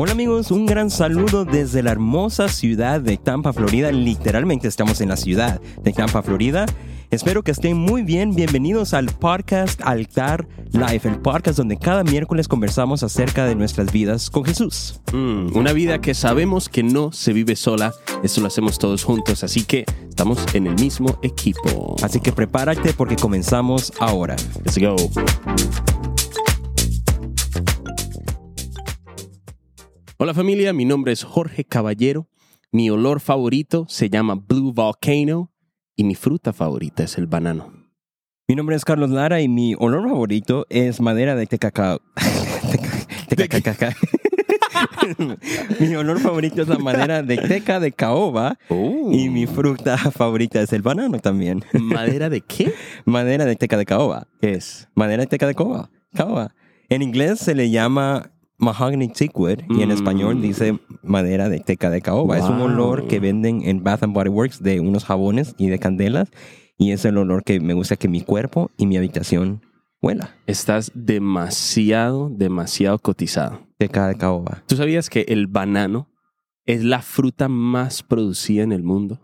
Hola amigos, un gran saludo desde la hermosa ciudad de Tampa, Florida. Literalmente estamos en la ciudad de Tampa, Florida. Espero que estén muy bien. Bienvenidos al podcast Altar Life, el podcast donde cada miércoles conversamos acerca de nuestras vidas con Jesús. Mm, una vida que sabemos que no se vive sola. Eso lo hacemos todos juntos, así que estamos en el mismo equipo. Así que prepárate porque comenzamos ahora. Let's go. Hola familia, mi nombre es Jorge Caballero. Mi olor favorito se llama Blue Volcano y mi fruta favorita es el banano. Mi nombre es Carlos Lara y mi olor favorito es madera de tecacao. Teca- mi olor favorito es la madera de teca de caoba Oh. y mi fruta favorita es el banano también. ¿Madera de qué? madera de teca de caoba. ¿Qué es? Madera de teca de caoba. caoba. En inglés se le llama mahogany teakwood y en Mm. español dice madera de teca de caoba. Es un Wow. olor que venden en Bath and Body Works de unos jabones y de candelas y es el olor que me gusta que mi cuerpo y mi habitación huela. Estás demasiado, demasiado cotizado. Teca de caoba. ¿Tú sabías que el banano es la fruta más producida en el mundo?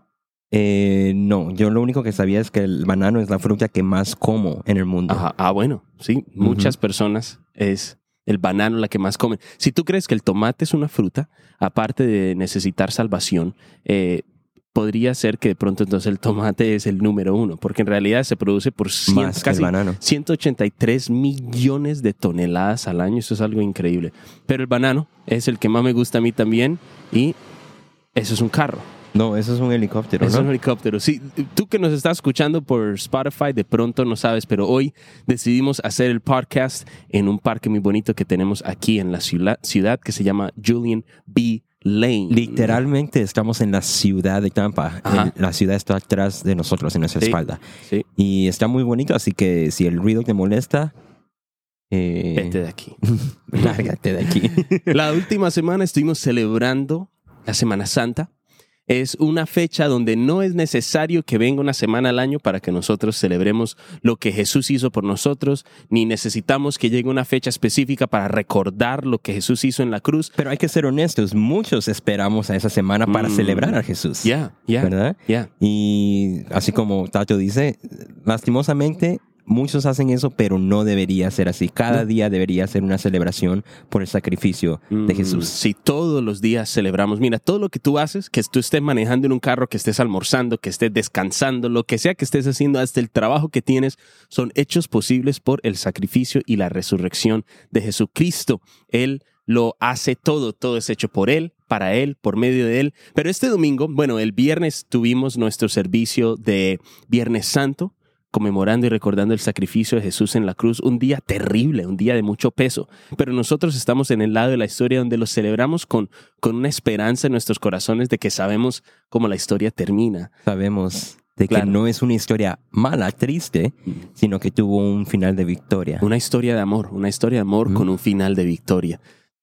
Eh, no, yo lo único que sabía es que el banano es la fruta que más como en el mundo. Ajá. Ah, bueno, sí. Muchas personas es el banano la que más comen. Si tú crees que el tomate es una fruta, aparte de necesitar salvación, eh, podría ser que de pronto entonces el tomate es el número uno, porque en realidad se produce por cien- más que el casi banano. 183 millones de toneladas al año. Eso es algo increíble. Pero el banano es el que más me gusta a mí también y eso es un carro. No, eso es un helicóptero, Eso es un ¿no? helicóptero. Sí, tú que nos estás escuchando por Spotify, de pronto no sabes, pero hoy decidimos hacer el podcast en un parque muy bonito que tenemos aquí en la ciudad, ciudad que se llama Julian B. Lane. Literalmente estamos en la ciudad de Tampa. Ajá. La ciudad está atrás de nosotros, en nuestra Sí. espalda. Sí, Y está muy bonito, así que si el ruido te molesta, eh, vete de aquí. lárgate de aquí. La última semana estuvimos celebrando la Semana Santa. Es una fecha donde no es necesario que venga una semana al año para que nosotros celebremos lo que Jesús hizo por nosotros, ni necesitamos que llegue una fecha específica para recordar lo que Jesús hizo en la cruz. Pero hay que ser honestos, muchos esperamos a esa semana para Mm. celebrar a Jesús. Ya, ya, ¿Verdad? ya. Y así como Tato dice, lastimosamente muchos hacen eso, pero no debería ser así. Cada No. día debería ser una celebración por el sacrificio de Mm, Jesús. Sí, todos los días celebramos. Mira, todo lo que tú haces, que tú estés manejando en un carro, que estés almorzando, que estés descansando, lo que sea que estés haciendo, hasta el trabajo que tienes, son hechos posibles por el sacrificio y la resurrección de Jesucristo. Él lo hace todo, todo es hecho por Él, para Él, por medio de Él. Pero este domingo, bueno, el viernes tuvimos nuestro servicio de Viernes Santo conmemorando y recordando el sacrificio de Jesús en la cruz, un día terrible, un día de mucho peso. Pero nosotros estamos en el lado de la historia donde lo celebramos con, con una esperanza en nuestros corazones de que sabemos cómo la historia termina. Sabemos de Claro. que no es una historia mala, triste, sino que tuvo un final de victoria. Una historia de amor, una historia de amor Mm. con un final de victoria.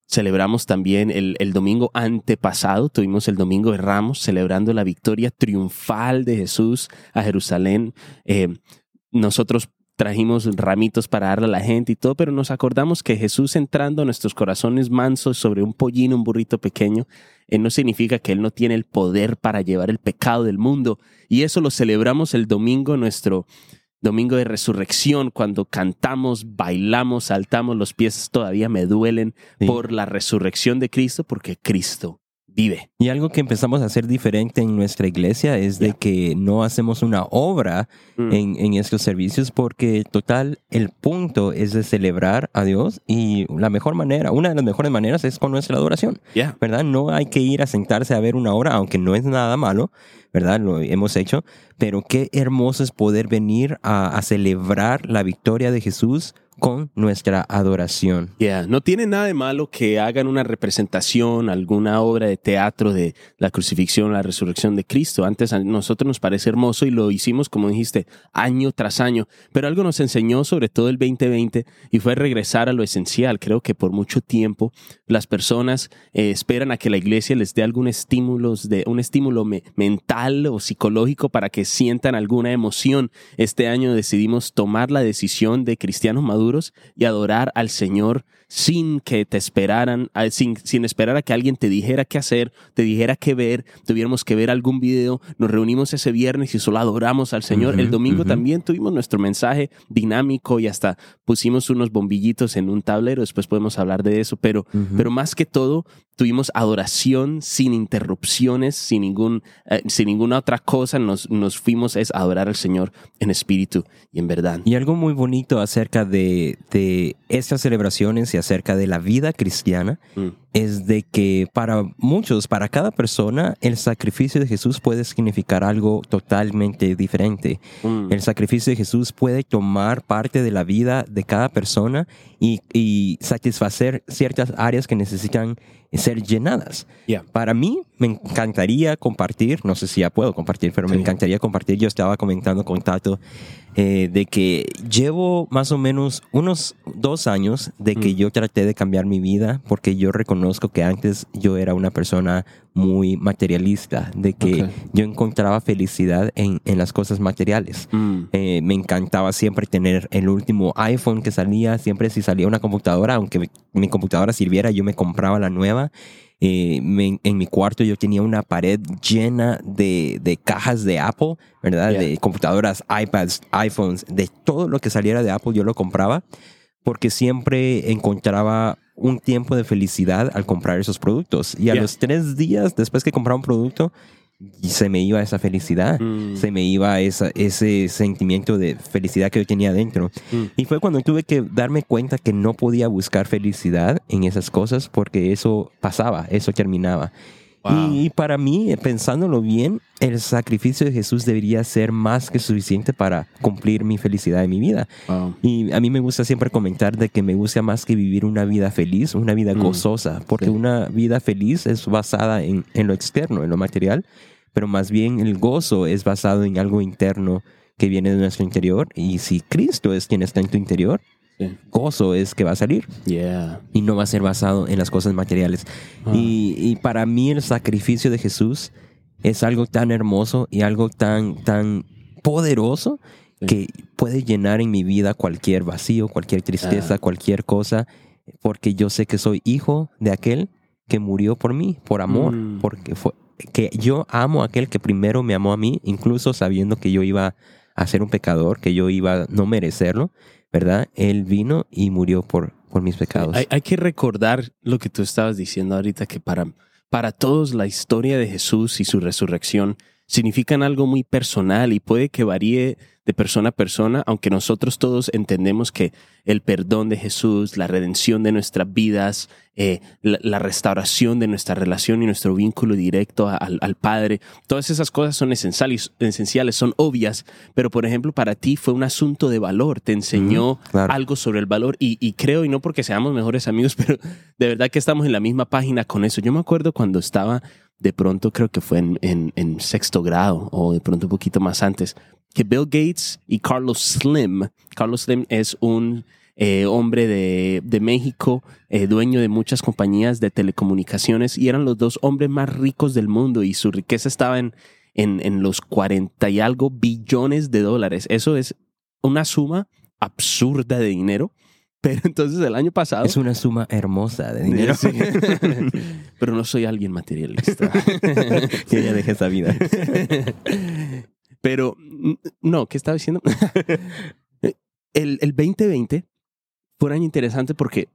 Celebramos también el, el domingo antepasado, tuvimos el domingo de Ramos celebrando la victoria triunfal de Jesús a Jerusalén. Eh, nosotros trajimos ramitos para darle a la gente y todo, pero nos acordamos que Jesús entrando a nuestros corazones mansos sobre un pollino, un burrito pequeño, eh, no significa que Él no tiene el poder para llevar el pecado del mundo. Y eso lo celebramos el domingo, nuestro domingo de resurrección, cuando cantamos, bailamos, saltamos, los pies todavía me duelen Sí. por la resurrección de Cristo, porque Cristo vive. Y algo que empezamos a hacer diferente en nuestra iglesia es de que no hacemos una obra Mm. en, en estos servicios porque total el punto es de celebrar a Dios y la mejor manera, una de las mejores maneras es con nuestra adoración, Ya. ¿verdad? No hay que ir a sentarse a ver una obra, aunque no es nada malo, ¿verdad? Lo hemos hecho, pero qué hermoso es poder venir a, a celebrar la victoria de Jesús con nuestra adoración. Yeah, no tiene nada de malo que hagan una representación, alguna obra de teatro de la crucifixión, la resurrección de Cristo. Antes a nosotros nos parece hermoso y lo hicimos, como dijiste, año tras año. Pero algo nos enseñó, sobre todo el 2020, y fue regresar a lo esencial. Creo que por mucho tiempo las personas eh, esperan a que la iglesia les dé algún estímulo, de, un estímulo me- mental o psicológico para que sientan alguna emoción. Este año decidimos tomar la decisión de cristianos maduros y adorar al Señor sin que te esperaran, sin, sin esperar a que alguien te dijera qué hacer, te dijera qué ver, tuviéramos que ver algún video, nos reunimos ese viernes y solo adoramos al Señor. El domingo también tuvimos nuestro mensaje dinámico y hasta pusimos unos bombillitos en un tablero, después podemos hablar de eso, pero, pero más que todo tuvimos adoración sin interrupciones, sin, ningún, eh, sin ninguna otra cosa, nos, nos fuimos es a adorar al Señor en espíritu y en verdad. Y algo muy bonito acerca de, de estas celebraciones y acerca de la vida cristiana Mm. Es de que para muchos, para cada persona, el sacrificio de Jesús puede significar algo totalmente diferente. Mm. El sacrificio de Jesús puede tomar parte de la vida de cada persona y, y satisfacer ciertas áreas que necesitan ser llenadas. Yeah. Para mí, me encantaría compartir, no sé si ya puedo compartir, pero me encantaría compartir. Yo estaba comentando con Tato eh, de que llevo más o menos unos dos años de que Mm. yo traté de cambiar mi vida porque yo reconozco que antes yo era una persona muy materialista, de que yo encontraba felicidad en, en las cosas materiales. Mm. Eh, me encantaba siempre tener el último iPhone que salía, siempre si salía una computadora, aunque mi, mi computadora sirviera, yo me compraba la nueva. Eh, me- en mi cuarto yo tenía una pared llena de, de cajas de Apple, ¿verdad? Yeah. De computadoras, iPads, iPhones, de todo lo que saliera de Apple yo lo compraba porque siempre encontraba un tiempo de felicidad al comprar esos productos. Y a Yeah. los tres días después que compraba un producto, y se me iba esa felicidad Mm. se me iba esa, ese sentimiento de felicidad que yo tenía dentro. Mm. Y fue cuando tuve que darme cuenta que no podía buscar felicidad en esas cosas porque eso pasaba, eso terminaba. Wow. Y, para mí, pensándolo bien, el sacrificio de Jesús debería ser más que suficiente para cumplir mi felicidad en mi vida. Wow. Y a mí me gusta siempre comentar de que me gusta más que vivir una vida feliz, una vida Mm, gozosa, porque sí. una vida feliz es basada en, en lo externo, en lo material, pero más bien el gozo es basado en algo interno que viene de nuestro interior. Y si Cristo es quien está en tu interior, Sí. gozo es que va a salir Yeah. y no va a ser basado en las cosas materiales. Ah. Y, y para mí el sacrificio de Jesús es algo tan hermoso y algo tan, tan poderoso Sí. que puede llenar en mi vida cualquier vacío, cualquier tristeza, Ah. cualquier cosa, porque yo sé que soy hijo de aquel que murió por mí, por amor, Mm. porque fue que yo amo a aquel que primero me amó a mí, incluso sabiendo que yo iba a ser un pecador, que yo iba a no merecerlo, ¿verdad? Él vino y murió por, por mis pecados. Hay, hay que recordar lo que tú estabas diciendo ahorita, que para, para todos la historia de Jesús y su resurrección significan algo muy personal y puede que varíe de persona a persona, aunque nosotros todos entendemos que el perdón de Jesús, la redención de nuestras vidas, eh, la, la restauración de nuestra relación y nuestro vínculo directo a- al, al Padre, todas esas cosas son esenciales, esenciales, son obvias, pero por ejemplo para ti fue un asunto de valor, te enseñó claro. algo sobre el valor y, y creo, y no porque seamos mejores amigos, pero de verdad que estamos en la misma página con eso. Yo me acuerdo cuando estaba de pronto, creo que fue en, en- en sexto grado o de pronto un poquito más antes, que Bill Gates y Carlos Slim, Carlos Slim es un eh, hombre de, de México, eh, dueño de muchas compañías de telecomunicaciones y eran los dos hombres más ricos del mundo y su riqueza estaba en, en, en los 40 y algo billones de dólares. Eso es una suma absurda de dinero. Pero entonces el año pasado... Es una suma hermosa de dinero. Sí. Pero no soy alguien materialista. que ya dejé esa vida. Pero, no, ¿qué estaba diciendo? El, el 2020 fue un año interesante porque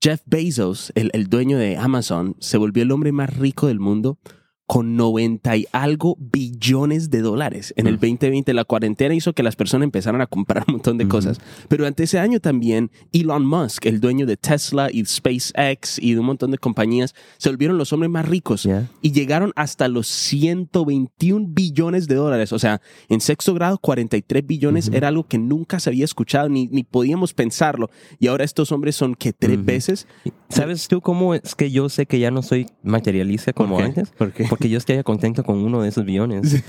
Jeff Bezos, el, el dueño de Amazon, se volvió el hombre más rico del mundo con 90 y algo billones de dólares. En el Mm. 2020 la cuarentena hizo que las personas empezaran a comprar un montón de Ujú. cosas. Pero ante ese año también Elon Musk, el dueño de Tesla y SpaceX y de un montón de compañías, se volvieron los hombres más ricos ¿Ya? y llegaron hasta los 121 billones de dólares. O sea, en sexto grado, 43 billones Ujú. era algo que nunca se había escuchado ni, ni podíamos pensarlo. Y ahora estos hombres son que tres Ujú. veces. ¿Sabes tú cómo es que yo sé que ya no soy materialista como ¿Por antes? ¿Por qué? Porque yo estaría contento con uno de esos billones.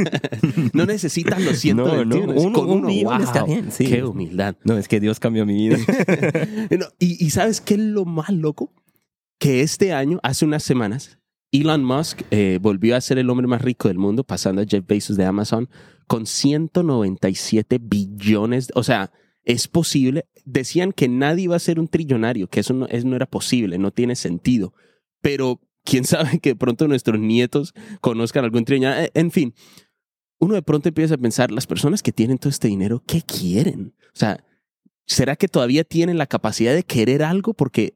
no necesitan los 121. No, no, uno- con un uno, wow, está bien, sí. Qué humildad. No, es que Dios cambió mi vida. No, y, y ¿sabes qué es lo más loco? Que este año, hace unas semanas, Elon Musk eh, volvió a ser el hombre más rico del mundo, pasando a Jeff Bezos de Amazon, con 197 billones. O sea, es posible. Decían que nadie iba a ser un trillonario, que eso no, no era posible, no tiene sentido. Pero quién sabe que de pronto nuestros nietos conozcan algún trillonario. Eh, en fin, uno de pronto empieza a pensar, las personas que tienen todo este dinero, ¿qué quieren? O sea, ¿será que todavía tienen la capacidad de querer algo? Porque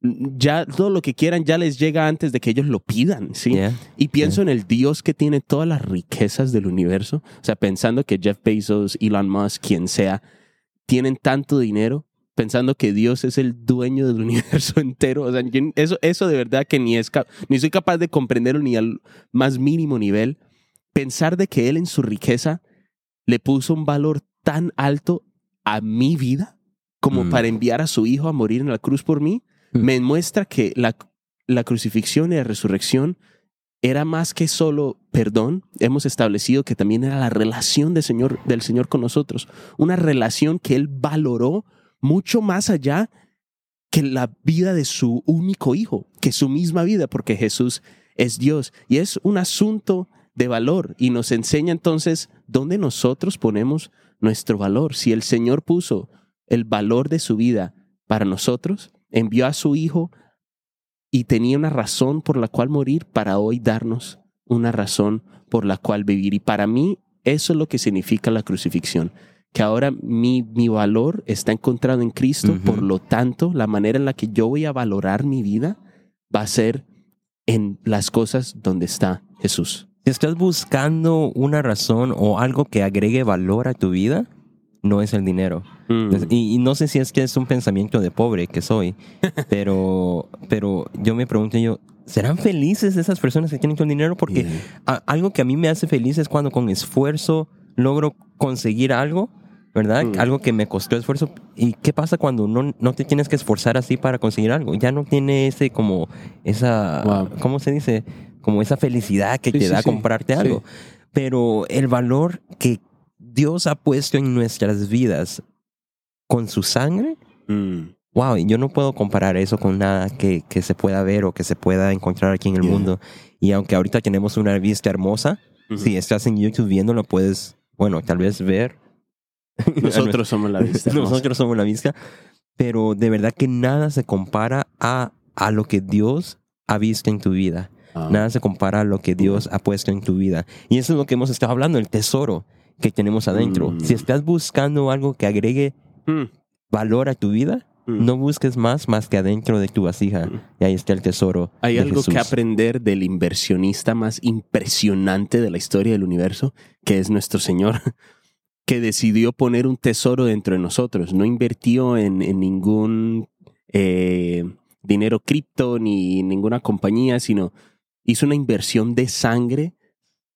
ya todo lo que quieran ya les llega antes de que ellos lo pidan, ¿sí? Y pienso en el Dios que tiene todas las riquezas del universo, o sea, pensando que Jeff Bezos, Elon Musk, quien sea, tienen tanto dinero, pensando que Dios es el dueño del universo entero, o sea, eso, eso de verdad que ni, es, ni soy capaz de comprenderlo ni al más mínimo nivel, pensar de que Él en su riqueza le puso un valor tan alto a mi vida como mm. para enviar a su hijo a morir en la cruz por mí, Mm. me muestra que la, la crucifixión y la resurrección era más que solo perdón, hemos establecido que también era la relación del Señor, del Señor con nosotros, una relación que Él valoró mucho más allá que la vida de su único hijo, que su misma vida, porque Jesús es Dios. Y es un asunto de valor y nos enseña entonces dónde nosotros ponemos nuestro valor. Si el Señor puso el valor de su vida para nosotros, envió a su Hijo y tenía una razón por la cual morir para hoy darnos una razón por la cual vivir. Y para mí eso es lo que significa la crucifixión, que ahora mi, mi valor está encontrado en Cristo, por lo tanto la manera en la que yo voy a valorar mi vida va a ser en las cosas donde está Jesús. Si estás buscando una razón o algo que agregue valor a tu vida, no es el dinero. Mm. Y, no sé si es que es un pensamiento de pobre que soy, pero, pero yo me pregunto yo, ¿serán felices esas personas que tienen todo el dinero? Porque algo que a mí me hace feliz es cuando con esfuerzo logro conseguir algo, ¿verdad? Mm. Algo que me costó esfuerzo. ¿Y qué pasa cuando no, no te tienes que esforzar así para conseguir algo? Ya no tiene ese como, esa, ¿cómo se dice? Como esa felicidad que te da comprarte algo. Pero el valor que Dios ha puesto en nuestras vidas con su sangre, wow, mm. yo no puedo comparar eso con nada que, que, se pueda ver o que se pueda encontrar aquí en el mundo. Y aunque ahorita tenemos una vista hermosa, si estás en YouTube viéndolo, puedes, bueno, tal vez ver. Nosotros somos la vista. Nosotros somos la vista. Pero de verdad que nada se compara a, a lo que Dios ha visto en tu vida. Ah. Nada se compara a lo que Dios ha puesto en tu vida. Y eso es lo que hemos estado hablando, el tesoro que tenemos adentro. Si mm. estás buscando algo que agregue mm. valor a tu vida, mm. no busques más más que adentro de tu vasija. Y ahí está el tesoro. Hay algo que aprender del inversionista más impresionante de la historia del universo, que es nuestro Señor, que decidió poner un tesoro dentro de nosotros. No invirtió en, ningún eh, dinero cripto ni ninguna compañía, sino hizo una inversión de sangre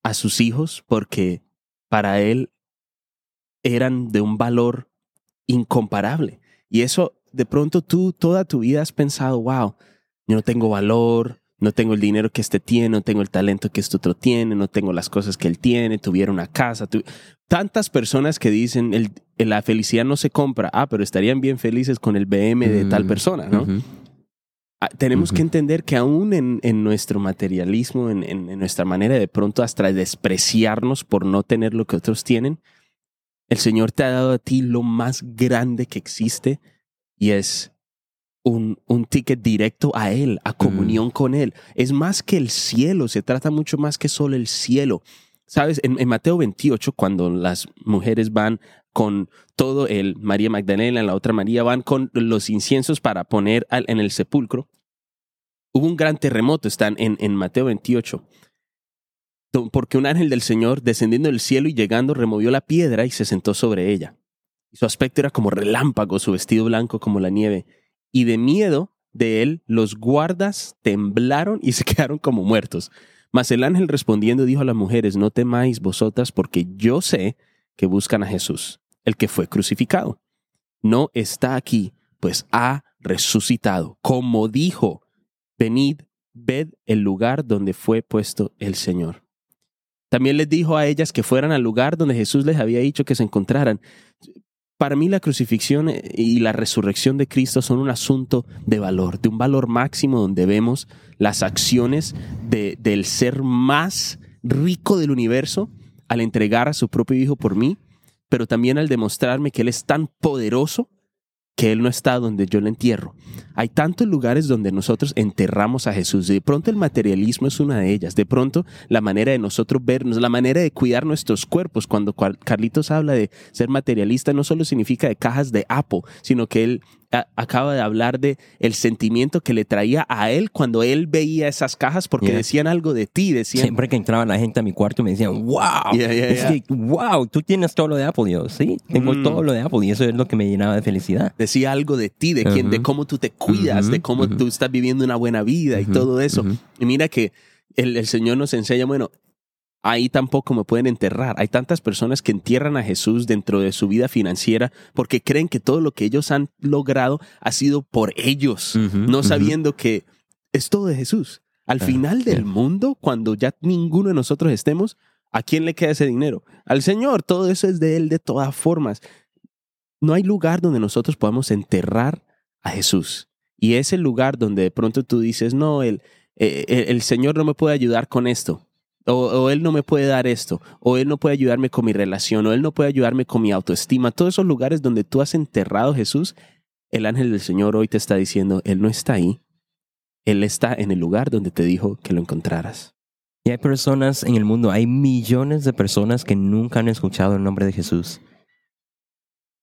a sus hijos porque para él eran de un valor incomparable. Y eso, de pronto tú toda tu vida has pensado, wow, yo no tengo valor, no tengo el dinero que este tiene, no tengo el talento que este otro tiene, no tengo las cosas que él tiene, tuviera una casa. Tantas personas que dicen, el, la felicidad no se compra, ah, pero estarían bien felices con el BM de tal mm, persona, ¿no? Ah, tenemos que entender que aún en, nuestro materialismo, en, nuestra manera de pronto hasta despreciarnos por no tener lo que otros tienen, el Señor te ha dado a ti lo más grande que existe y es un, un ticket directo a Él, a comunión mm. con Él. Es más que el cielo, se trata mucho más que solo el cielo. Sabes, en, en Mateo 28, cuando las mujeres van con todo el María Magdalena, la otra María, van con los inciensos para poner en el sepulcro. Hubo un gran terremoto, están en, en Mateo 28, porque un ángel del Señor, descendiendo del cielo y llegando, removió la piedra y se sentó sobre ella. su aspecto era como relámpago, su vestido blanco como la nieve. Y de miedo de él, los guardas temblaron y se quedaron como muertos. Mas el ángel respondiendo dijo a las mujeres, no temáis vosotras, porque yo sé que buscan a Jesús, el que fue crucificado. No está aquí, pues ha resucitado, como dijo, venid, ved el lugar donde fue puesto el Señor. También les dijo a ellas que fueran al lugar donde Jesús les había dicho que se encontraran. Para mí la crucifixión y la resurrección de Cristo son un asunto de valor, de un valor máximo donde vemos las acciones de, del ser más rico del universo al entregar a su propio Hijo por mí, pero también al demostrarme que Él es tan poderoso que Él no está donde yo le entierro. Hay tantos lugares donde nosotros enterramos a Jesús. De pronto el materialismo es una de ellas. De pronto la manera de nosotros vernos, la manera de cuidar nuestros cuerpos. Cuando Carlitos habla de ser materialista, no solo significa de cajas de Apo, sino que Él acaba de hablar de el sentimiento que le traía a él cuando él veía esas cajas porque decían algo de ti, decían siempre que entraba la gente a mi cuarto me decían wow es que wow tú tienes todo lo de Apple yo sí tengo mm. todo lo de Apple y eso es lo que me llenaba de felicidad decía algo de ti de quién de cómo tú te cuidas de cómo tú estás viviendo una buena vida y todo eso. y mira que el, el Señor nos enseña bueno ahí tampoco me pueden enterrar. Hay tantas personas que entierran a Jesús dentro de su vida financiera porque creen que todo lo que ellos han logrado ha sido por ellos, no sabiendo que es todo de Jesús. Al final del mundo, cuando ya ninguno de nosotros estemos, ¿a quién le queda ese dinero? Al Señor, todo eso es de Él de todas formas. No hay lugar donde nosotros podamos enterrar a Jesús. Y es el lugar donde de pronto tú dices, no, el, eh, el Señor no me puede ayudar con esto o, él no me puede dar esto, o él no puede ayudarme con mi relación, o él no puede ayudarme con mi autoestima. Todos esos lugares donde tú has enterrado a Jesús, el ángel del Señor hoy te está diciendo, él no está ahí, él está en el lugar donde te dijo que lo encontraras. Y hay personas en el mundo, hay millones de personas que nunca han escuchado el nombre de Jesús.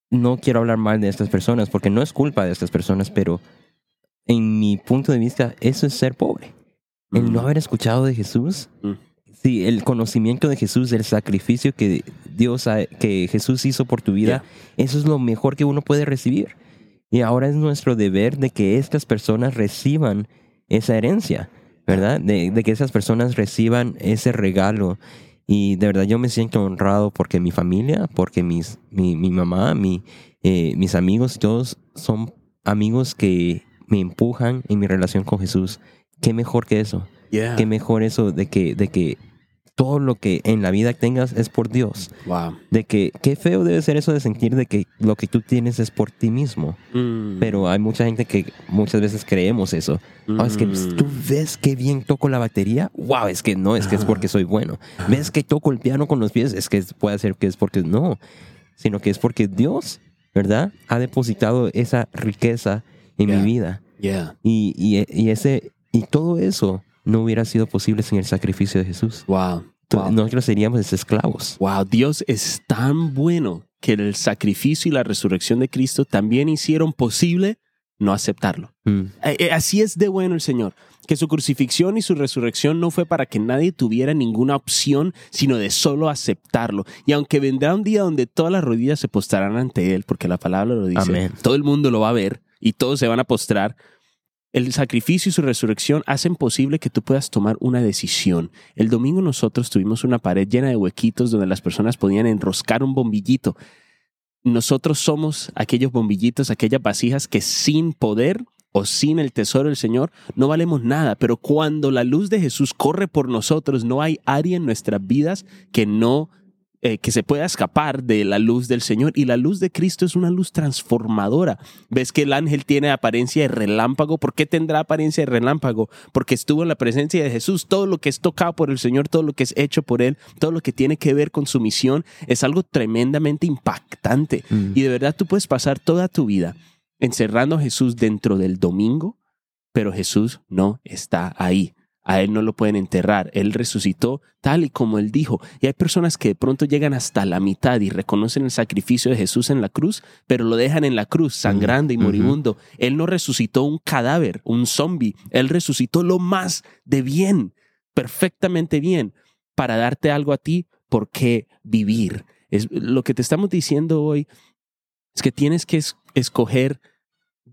No quiero hablar mal de estas personas porque no es culpa de estas personas, pero en mi punto de vista, eso es ser pobre. El no mm. haber escuchado de Jesús mm. Sí, el conocimiento de Jesús, el sacrificio que Dios, que Jesús hizo por tu vida, eso es lo mejor que uno puede recibir. Y ahora es nuestro deber de que estas personas reciban esa herencia, ¿verdad? De, que esas personas reciban ese regalo. Y de verdad yo me siento honrado porque mi familia, porque mis, mi, mi mamá, mi, eh, mis amigos todos son amigos que me empujan en mi relación con Jesús. ¿Qué mejor que eso? Qué mejor eso de que, de que todo lo que en la vida tengas es por Dios. Wow. De que qué feo debe ser eso de sentir de que lo que tú tienes es por ti mismo. Mm. Pero hay mucha gente que muchas veces creemos eso. Oh, es que pues, tú mm. ves qué bien toco la batería. Wow, es que no, es que es porque soy bueno. Ves que toco el piano con los pies, es que puede ser que es porque no, sino que es porque Dios, ¿verdad? Ha depositado esa riqueza en mi vida. Yeah. Y, y, y ese y todo eso no hubiera sido posible sin el sacrificio de Jesús. Wow. Nosotros seríamos esclavos. Wow, Dios es tan bueno que el sacrificio y la resurrección de Cristo también hicieron posible no aceptarlo. Mm. Eh, eh, así es de bueno el Señor, que su crucifixión y su resurrección no fue para que nadie tuviera ninguna opción, sino de solo aceptarlo. Y aunque vendrá un día donde todas las rodillas se postrarán ante Él, porque la palabra lo dice, todo el mundo lo va a ver y todos se van a postrar, el sacrificio y su resurrección hacen posible que tú puedas tomar una decisión. El domingo nosotros tuvimos una pared llena de huequitos donde las personas podían enroscar un bombillito. Nosotros somos aquellos bombillitos, aquellas vasijas que sin poder o sin el tesoro del Señor no valemos nada, pero cuando la luz de Jesús corre por nosotros, no hay área en nuestras vidas que no eh, que se pueda escapar de la luz del Señor. Y la luz de Cristo es una luz transformadora. Ves que el ángel tiene apariencia de relámpago. ¿Por qué tendrá apariencia de relámpago? Porque estuvo en la presencia de Jesús. Todo lo que es tocado por el Señor, todo lo que es hecho por Él, todo lo que tiene que ver con su misión, es algo tremendamente impactante. Mm. Y de verdad tú puedes pasar toda tu vida encerrando a Jesús dentro del domingo, pero Jesús no está ahí a Él no lo pueden enterrar. Él resucitó tal y como Él dijo. Y hay personas que de pronto llegan hasta la mitad y reconocen el sacrificio de Jesús en la cruz, pero lo dejan en la cruz, sangrando y moribundo. Él no resucitó un cadáver, un zombie. Él resucitó lo más de bien, perfectamente bien, para darte algo a ti por qué vivir. Es, lo que te estamos diciendo hoy es que tienes que escoger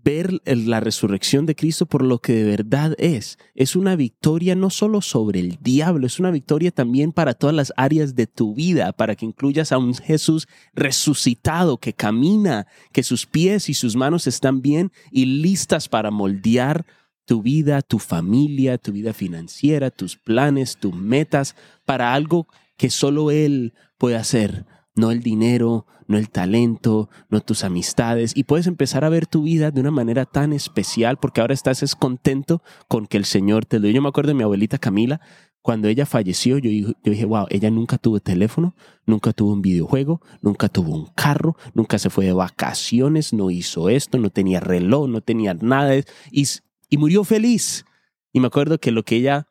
ver la resurrección de Cristo por lo que de verdad es. Es una victoria no solo sobre el diablo, es una victoria también para todas las áreas de tu vida, para que incluyas a un Jesús resucitado que camina, que sus pies y sus manos están bien y listas para moldear tu vida, tu familia, tu vida financiera, tus planes, tus metas, para algo que solo Él puede hacer no el dinero, no el talento, no tus amistades, y puedes empezar a ver tu vida de una manera tan especial porque ahora estás es contento con que el Señor te lo dio. Yo me acuerdo de mi abuelita Camila, Cuando ella falleció, yo, yo dije, wow, ella nunca tuvo teléfono, nunca tuvo un videojuego, nunca tuvo un carro, nunca se fue de vacaciones, no hizo esto, no tenía reloj, no tenía nada. Y, y murió feliz. Y me acuerdo que lo que ella,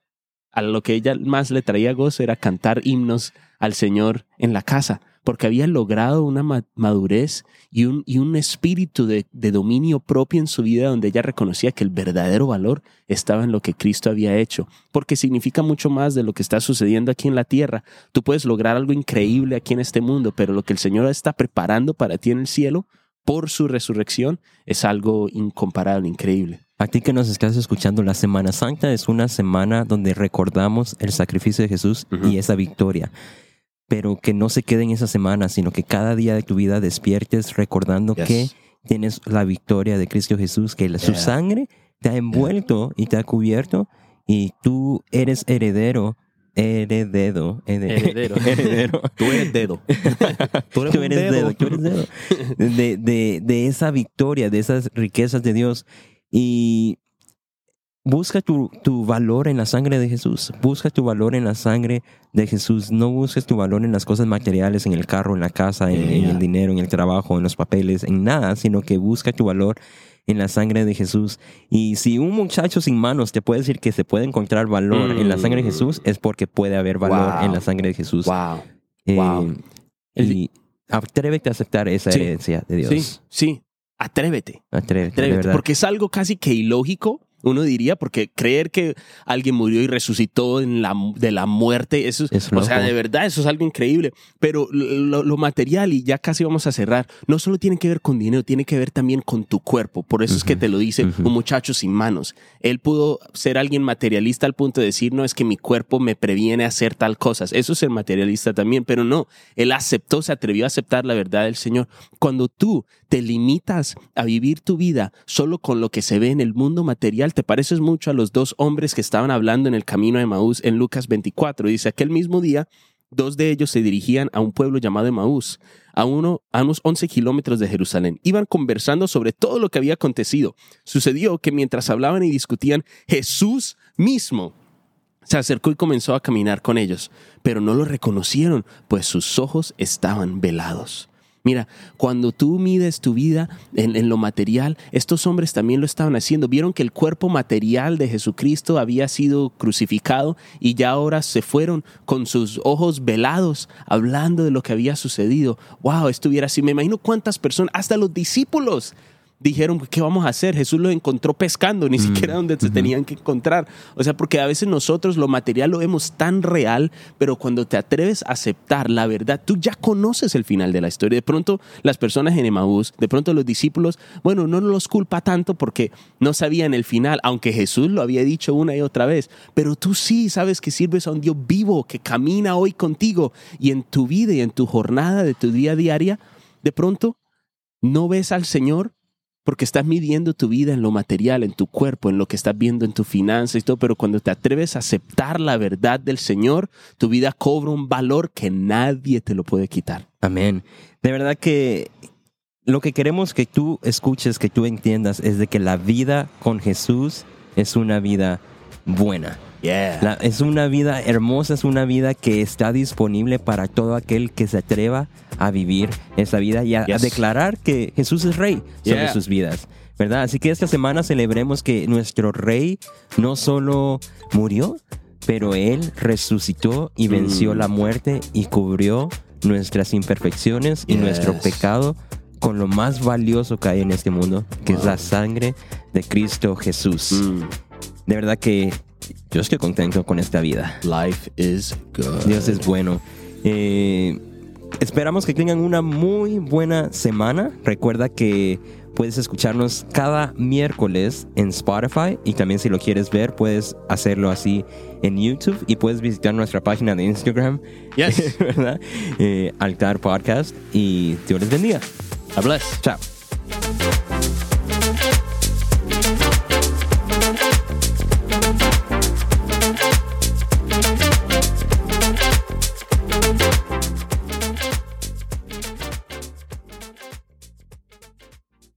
a lo que ella más le traía gozo era cantar himnos al Señor en la casa porque había logrado una madurez y un, y un espíritu de, dominio propio en su vida donde ella reconocía que el verdadero valor estaba en lo que Cristo había hecho, porque significa mucho más de lo que está sucediendo aquí en la tierra. Tú puedes lograr algo increíble aquí en este mundo, pero lo que el Señor está preparando para ti en el cielo por su resurrección es algo incomparable, increíble. A ti que nos estás escuchando, la Semana Santa es una semana donde recordamos el sacrificio de Jesús y esa victoria pero que no se quede en esa semana, sino que cada día de tu vida despiertes recordando que tienes la victoria de Cristo Jesús, que su sangre te ha envuelto y te ha cubierto y tú eres heredero. Heredero. Heredero. heredero. Tú eres dedo. Tú eres, dedo. Tú eres dedo. De, de, de esa victoria, de esas riquezas de Dios. Y Busca tu, tu, valor en la sangre de Jesús. Busca tu valor en la sangre de Jesús. No busques tu valor en las cosas materiales, en el carro, en la casa, en, el dinero, en el trabajo, en los papeles, en nada, sino que busca tu valor en la sangre de Jesús. Y si un muchacho sin manos te puede decir que se puede encontrar valor en la sangre de Jesús, es porque puede haber valor en la sangre de Jesús. Wow. Eh, Y atrévete a aceptar esa herencia de Dios. Sí, sí. Atrévete. Atrévete. Atrévete porque es algo casi que ilógico uno diría, porque creer que alguien murió y resucitó en la, de la muerte, eso es, o sea, de verdad, eso es algo increíble. Pero lo, material, y ya casi vamos a cerrar, no solo tiene que ver con dinero, tiene que ver también con tu cuerpo. Por eso es que te lo dice un muchacho sin manos. Él pudo ser alguien materialista al punto de decir, no, es que mi cuerpo me previene a hacer tal cosas. Eso es ser materialista también, pero no, él aceptó, se atrevió a aceptar la verdad del Señor. Cuando tú te limitas a vivir tu vida solo con lo que se ve en el mundo material, te pareces mucho a los dos hombres que estaban hablando en el camino de Maús en Lucas 24. Dice, aquel mismo día, dos de ellos se dirigían a un pueblo llamado Maús, a, uno, a unos 11 kilómetros de Jerusalén. Iban conversando sobre todo lo que había acontecido. Sucedió que mientras hablaban y discutían, Jesús mismo se acercó y comenzó a caminar con ellos, pero no lo reconocieron, pues sus ojos estaban velados. Mira, cuando tú mides tu vida en, lo material, estos hombres también lo estaban haciendo. Vieron que el cuerpo material de Jesucristo había sido crucificado y ya ahora se fueron con sus ojos velados hablando de lo que había sucedido. Wow, estuviera así. Me imagino cuántas personas, hasta los discípulos, dijeron, ¿qué vamos a hacer? Jesús lo encontró pescando, ni mm, siquiera donde se tenían que encontrar. O sea, porque a veces nosotros lo material lo vemos tan real, pero cuando te atreves a aceptar la verdad, tú ya conoces el final de la historia. De pronto las personas en Emaús, de pronto los discípulos, bueno, no los culpa tanto porque no sabían el final, aunque Jesús lo había dicho una y otra vez, pero tú sí sabes que sirves a un Dios vivo que camina hoy contigo y en tu vida y en tu jornada de tu día a día, de pronto no ves al Señor porque estás midiendo tu vida en lo material, en tu cuerpo, en lo que estás viendo en tu finanzas y todo, pero cuando te atreves a aceptar la verdad del Señor, tu vida cobra un valor que nadie te lo puede quitar. Amén. De verdad que lo que queremos que tú escuches, que tú entiendas, es de que la vida con Jesús es una vida buena es una vida hermosa, es una vida que está disponible para todo aquel que se atreva a vivir esa vida y a, declarar que Jesús es rey sobre sus vidas. ¿Verdad? Así que esta semana celebremos que nuestro rey no solo murió, pero él resucitó y venció mm. la muerte y cubrió nuestras imperfecciones y nuestro pecado con lo más valioso que hay en este mundo, que es la sangre de Cristo Jesús. Mm. De verdad que yo estoy contento con esta vida. Life is good. Dios es bueno. Eh, esperamos que tengan una muy buena semana. Recuerda que puedes escucharnos cada miércoles en Spotify y también si lo quieres ver puedes hacerlo así en YouTube y puedes visitar nuestra página de Instagram, yes. ¿verdad? Eh, Altar Podcast y Dios les bendiga. God bless. Chao.